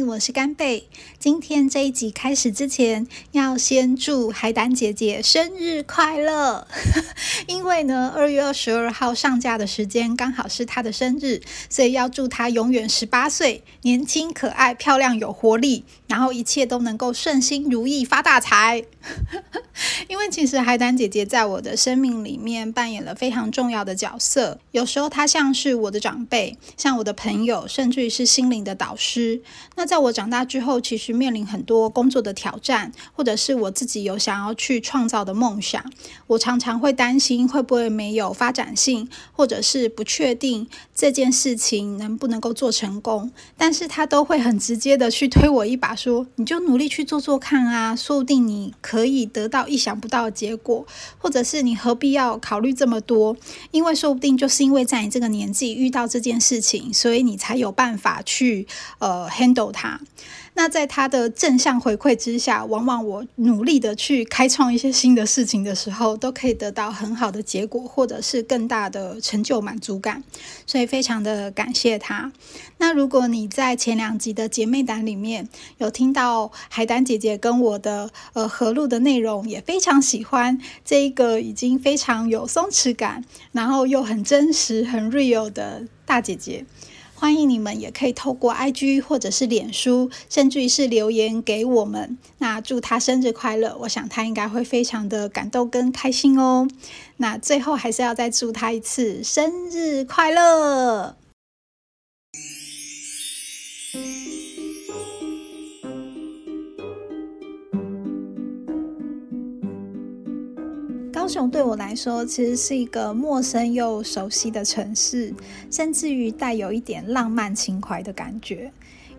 我是干贝。今天这一集开始之前，要先祝海胆姐姐生日快乐。因为呢，二月二十二号上架的时间刚好是她的生日，所以要祝她永远十八岁，年轻可爱、漂亮有活力，然后一切都能够顺心如意、发大财。因为其实海胆姐姐在我的生命里面扮演了非常重要的角色，有时候她像是我的长辈，像我的朋友，甚至于是心灵的导师。那在我长大之后，其实面临很多工作的挑战，或者是我自己有想要去创造的梦想，我常常会担心会不会没有发展性，或者是不确定这件事情能不能够做成功。但是她都会很直接的去推我一把，说你就努力去做做看啊，说不定你可以得到意想不到的结果，或者是你何必要考虑这么多？因为说不定就是因为在你这个年纪遇到这件事情，所以你才有办法去呃 handle。它，那在他的正向回馈之下，往往我努力的去开创一些新的事情的时候，都可以得到很好的结果，或者是更大的成就满足感。所以非常的感谢他。那如果你在前两集的姐妹档里面有听到海胆姐姐跟我的呃合录的内容，也非常喜欢这一个已经非常有松弛感，然后又很真实、很 real 的大姐姐。欢迎你们，也可以透过 IG 或者是脸书，甚至于是留言给我们。那祝他生日快乐，我想他应该会非常的感动跟开心哦。那最后还是要再祝他一次生日快乐。这种对我来说，其实是一个陌生又熟悉的城市，甚至于带有一点浪漫情怀的感觉。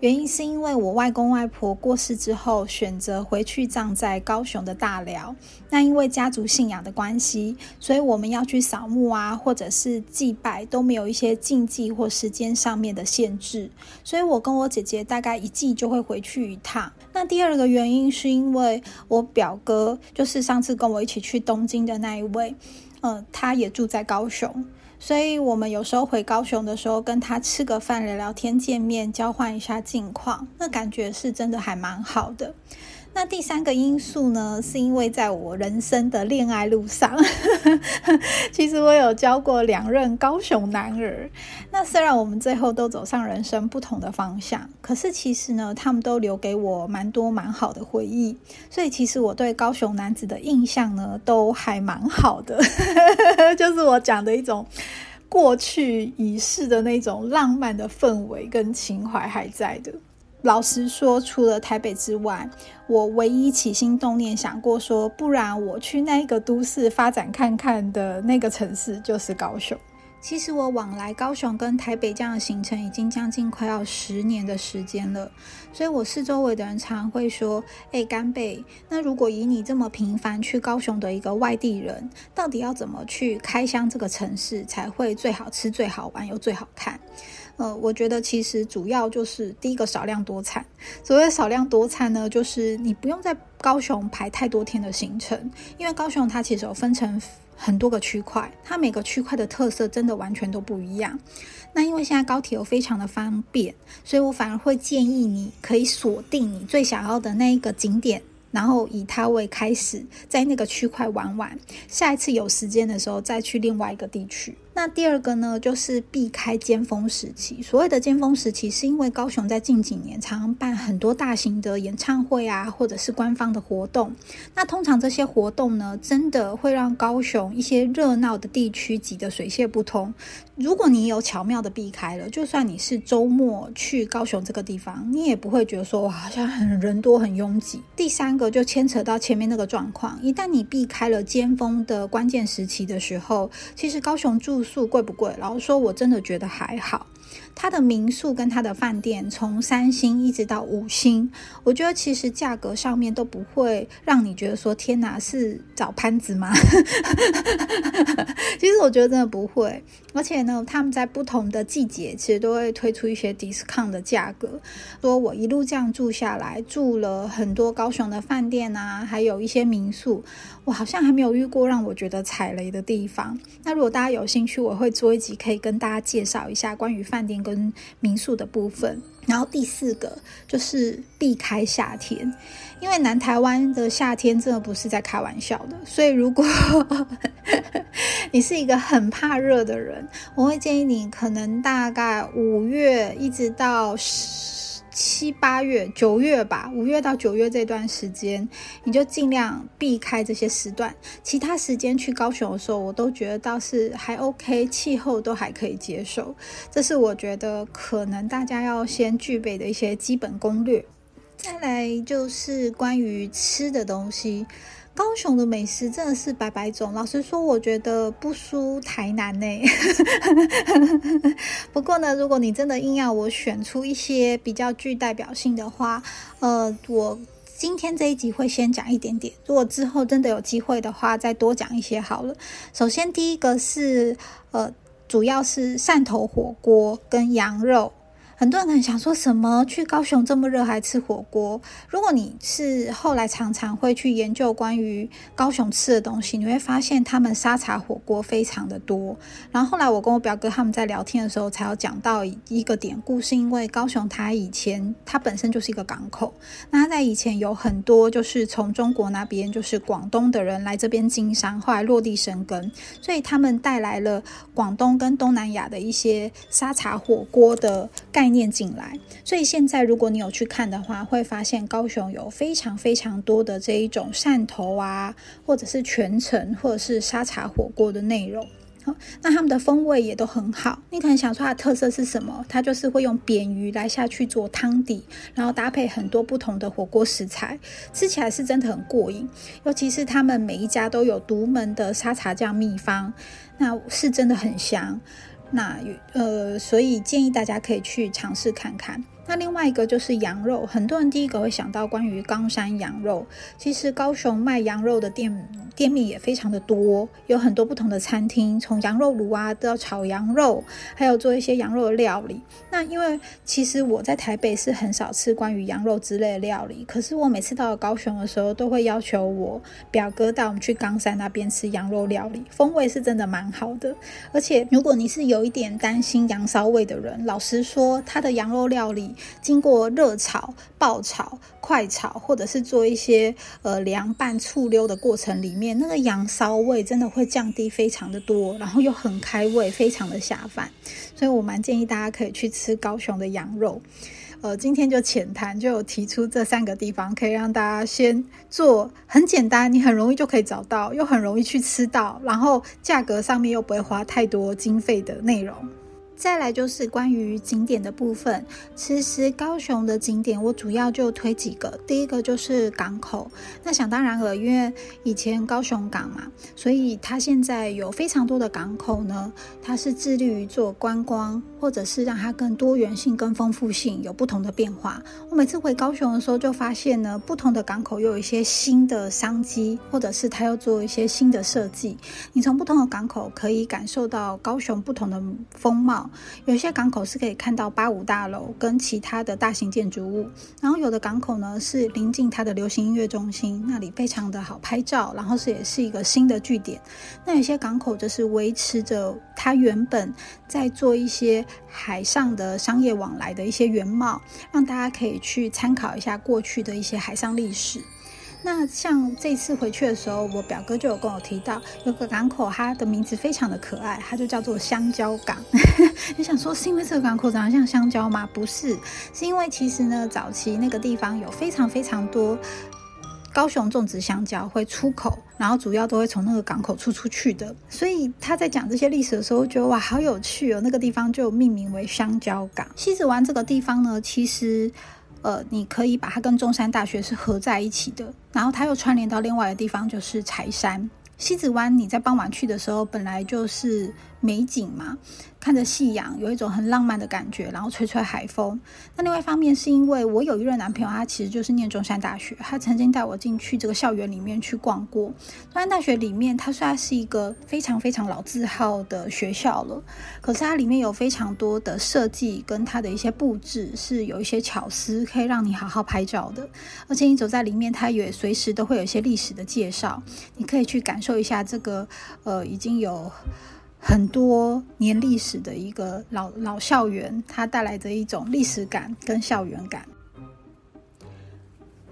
原因是因为我外公外婆过世之后，选择回去葬在高雄的大寮。那因为家族信仰的关系，所以我们要去扫墓啊，或者是祭拜，都没有一些禁忌或时间上面的限制。所以我跟我姐姐大概一季就会回去一趟。那第二个原因是因为我表哥，就是上次跟我一起去东京的那一位，嗯，他也住在高雄。所以，我们有时候回高雄的时候，跟他吃个饭、聊聊天、见面，交换一下近况，那感觉是真的还蛮好的。那第三个因素呢，是因为在我人生的恋爱路上，其实我有交过两任高雄男儿。那虽然我们最后都走上人生不同的方向，可是其实呢，他们都留给我蛮多蛮好的回忆。所以其实我对高雄男子的印象呢，都还蛮好的，就是我讲的一种过去已逝的那种浪漫的氛围跟情怀还在的。老实说，除了台北之外，我唯一起心动念想过说，不然我去那个都市发展看看的那个城市，就是高雄。其实我往来高雄跟台北这样的行程已经将近快要十年的时间了，所以我四周围的人常会说：“哎，干贝，那如果以你这么频繁去高雄的一个外地人，到底要怎么去开箱这个城市才会最好吃、最好玩又最好看？”呃，我觉得其实主要就是第一个少量多餐。所谓少量多餐呢，就是你不用在高雄排太多天的行程，因为高雄它其实有分成。很多个区块，它每个区块的特色真的完全都不一样。那因为现在高铁又非常的方便，所以我反而会建议你可以锁定你最想要的那一个景点，然后以它为开始，在那个区块玩玩。下一次有时间的时候再去另外一个地区。那第二个呢，就是避开尖峰时期。所谓的尖峰时期，是因为高雄在近几年常常办很多大型的演唱会啊，或者是官方的活动。那通常这些活动呢，真的会让高雄一些热闹的地区挤得水泄不通。如果你有巧妙的避开了，就算你是周末去高雄这个地方，你也不会觉得说哇，好像很人多很拥挤。第三个就牵扯到前面那个状况，一旦你避开了尖峰的关键时期的时候，其实高雄住素贵不贵？然后说，我真的觉得还好。它的民宿跟它的饭店，从三星一直到五星，我觉得其实价格上面都不会让你觉得说天哪，是找潘子吗？其实我觉得真的不会。而且呢，他们在不同的季节，其实都会推出一些 discount 的价格。说我一路这样住下来，住了很多高雄的饭店啊，还有一些民宿，我好像还没有遇过让我觉得踩雷的地方。那如果大家有兴趣，我会做一集可以跟大家介绍一下关于饭。店跟民宿的部分。然后第四个就是避开夏天，因为南台湾的夏天真的不是在开玩笑的。所以如果 你是一个很怕热的人，我会建议你可能大概五月一直到。七八月、九月吧，五月到九月这段时间，你就尽量避开这些时段。其他时间去高雄的时候，我都觉得倒是还 OK，气候都还可以接受。这是我觉得可能大家要先具备的一些基本攻略。再来就是关于吃的东西。高雄的美食真的是百百种，老实说，我觉得不输台南呢。不过呢，如果你真的硬要我选出一些比较具代表性的话，呃，我今天这一集会先讲一点点，如果之后真的有机会的话，再多讲一些好了。首先，第一个是呃，主要是汕头火锅跟羊肉。很多人很想说什么？去高雄这么热还吃火锅？如果你是后来常常会去研究关于高雄吃的东西，你会发现他们沙茶火锅非常的多。然后后来我跟我表哥他们在聊天的时候，才有讲到一个典故，是因为高雄它以前它本身就是一个港口，那在以前有很多就是从中国那边就是广东的人来这边经商，后来落地生根，所以他们带来了广东跟东南亚的一些沙茶火锅的概念。念进来，所以现在如果你有去看的话，会发现高雄有非常非常多的这一种汕头啊，或者是全程或者是沙茶火锅的内容。好，那他们的风味也都很好。你可能想说它的特色是什么？它就是会用扁鱼来下去做汤底，然后搭配很多不同的火锅食材，吃起来是真的很过瘾。尤其是他们每一家都有独门的沙茶酱秘方，那是真的很香。那呃，所以建议大家可以去尝试看看。那另外一个就是羊肉，很多人第一个会想到关于冈山羊肉。其实高雄卖羊肉的店店面也非常的多，有很多不同的餐厅，从羊肉炉啊到炒羊肉，还有做一些羊肉的料理。那因为其实我在台北是很少吃关于羊肉之类的料理，可是我每次到了高雄的时候，都会要求我表哥带我们去冈山那边吃羊肉料理，风味是真的蛮好的。而且如果你是有一点担心羊骚味的人，老实说，他的羊肉料理。经过热炒、爆炒、快炒，或者是做一些呃凉拌、醋溜的过程里面，那个羊骚味真的会降低非常的多，然后又很开胃，非常的下饭。所以我蛮建议大家可以去吃高雄的羊肉。呃，今天就浅谈，就有提出这三个地方，可以让大家先做，很简单，你很容易就可以找到，又很容易去吃到，然后价格上面又不会花太多经费的内容。再来就是关于景点的部分，其实高雄的景点我主要就推几个。第一个就是港口，那想当然了，因为以前高雄港嘛，所以它现在有非常多的港口呢，它是致力于做观光，或者是让它更多元性、更丰富性，有不同的变化。我每次回高雄的时候，就发现呢，不同的港口又有一些新的商机，或者是它要做一些新的设计。你从不同的港口可以感受到高雄不同的风貌。有些港口是可以看到八五大楼跟其他的大型建筑物，然后有的港口呢是临近它的流行音乐中心，那里非常的好拍照，然后是也是一个新的据点。那有些港口就是维持着它原本在做一些海上的商业往来的一些原貌，让大家可以去参考一下过去的一些海上历史。那像这次回去的时候，我表哥就有跟我提到，有个港口，它的名字非常的可爱，它就叫做香蕉港。你想说是因为这个港口长得像香蕉吗？不是，是因为其实呢，早期那个地方有非常非常多高雄种植香蕉会出口，然后主要都会从那个港口出出去的。所以他在讲这些历史的时候，觉得哇，好有趣哦。那个地方就命名为香蕉港。西子湾这个地方呢，其实。呃，你可以把它跟中山大学是合在一起的，然后它又串联到另外的地方，就是柴山。西子湾，你在傍晚去的时候，本来就是美景嘛。看着夕阳，有一种很浪漫的感觉，然后吹吹海风。那另外一方面是因为我有一任男朋友，他其实就是念中山大学，他曾经带我进去这个校园里面去逛过。中山大学里面，它虽然是一个非常非常老字号的学校了，可是它里面有非常多的设计跟它的一些布置是有一些巧思，可以让你好好拍照的。而且你走在里面，它也随时都会有一些历史的介绍，你可以去感受一下这个呃已经有。很多年历史的一个老老校园，它带来的一种历史感跟校园感。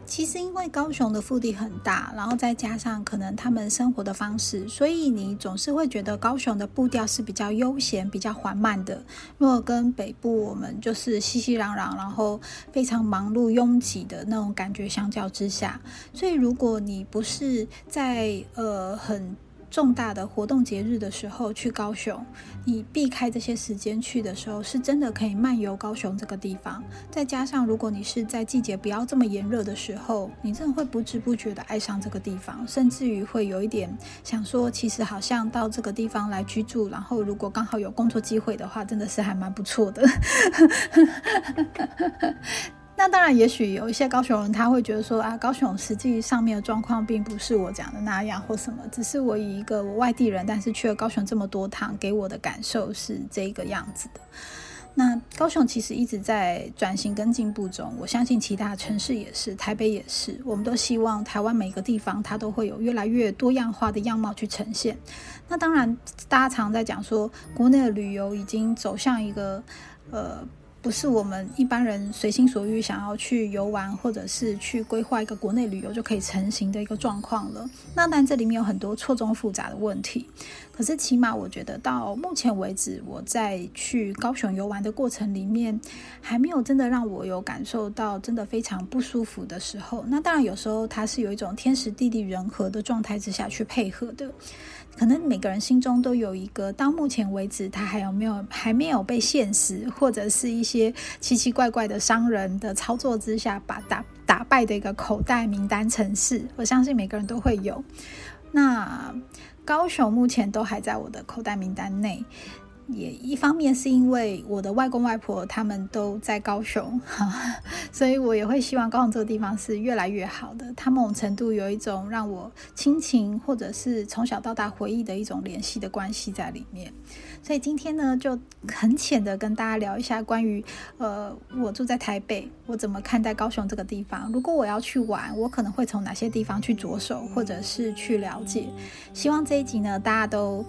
其实，因为高雄的腹地很大，然后再加上可能他们生活的方式，所以你总是会觉得高雄的步调是比较悠闲、比较缓慢的。如果跟北部我们就是熙熙攘攘，然后非常忙碌、拥挤的那种感觉相较之下，所以如果你不是在呃很。重大的活动节日的时候去高雄，你避开这些时间去的时候，是真的可以漫游高雄这个地方。再加上，如果你是在季节不要这么炎热的时候，你真的会不知不觉的爱上这个地方，甚至于会有一点想说，其实好像到这个地方来居住，然后如果刚好有工作机会的话，真的是还蛮不错的。那当然，也许有一些高雄人他会觉得说啊，高雄实际上面的状况并不是我讲的那样或什么，只是我以一个我外地人，但是去了高雄这么多趟，给我的感受是这个样子的。那高雄其实一直在转型跟进步中，我相信其他城市也是，台北也是，我们都希望台湾每个地方它都会有越来越多样化的样貌去呈现。那当然，大家常在讲说，国内的旅游已经走向一个呃。不是我们一般人随心所欲想要去游玩，或者是去规划一个国内旅游就可以成型的一个状况了。那但这里面有很多错综复杂的问题。可是起码我觉得到目前为止，我在去高雄游玩的过程里面，还没有真的让我有感受到真的非常不舒服的时候。那当然有时候它是有一种天时地利人和的状态之下去配合的。可能每个人心中都有一个，到目前为止他还有没有还没有被现实或者是一些奇奇怪怪的商人的操作之下把打打败的一个口袋名单城市。我相信每个人都会有。那高雄目前都还在我的口袋名单内。也一方面是因为我的外公外婆他们都在高雄，所以我也会希望高雄这个地方是越来越好的。它某种程度有一种让我亲情或者是从小到大回忆的一种联系的关系在里面。所以今天呢，就很浅的跟大家聊一下关于呃，我住在台北，我怎么看待高雄这个地方？如果我要去玩，我可能会从哪些地方去着手，或者是去了解？希望这一集呢，大家都。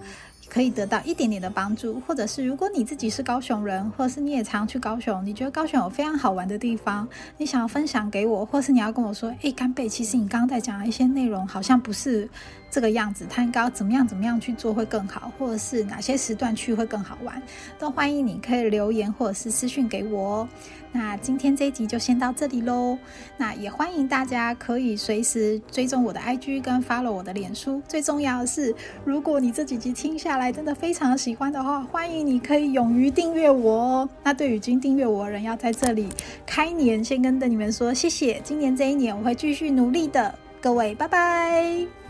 可以得到一点点的帮助，或者是如果你自己是高雄人，或者是你也常去高雄，你觉得高雄有非常好玩的地方，你想要分享给我，或是你要跟我说，哎，干贝，其实你刚刚在讲的一些内容好像不是。这个样子，他应该要怎么样怎么样去做会更好，或者是哪些时段去会更好玩，都欢迎你可以留言或者是私讯给我哦。那今天这一集就先到这里喽。那也欢迎大家可以随时追踪我的 IG 跟 follow 我的脸书。最重要的是，如果你这几集听下来真的非常喜欢的话，欢迎你可以勇于订阅我哦。那对于已经订阅我的人，要在这里开年先跟你们说谢谢。今年这一年我会继续努力的，各位拜拜。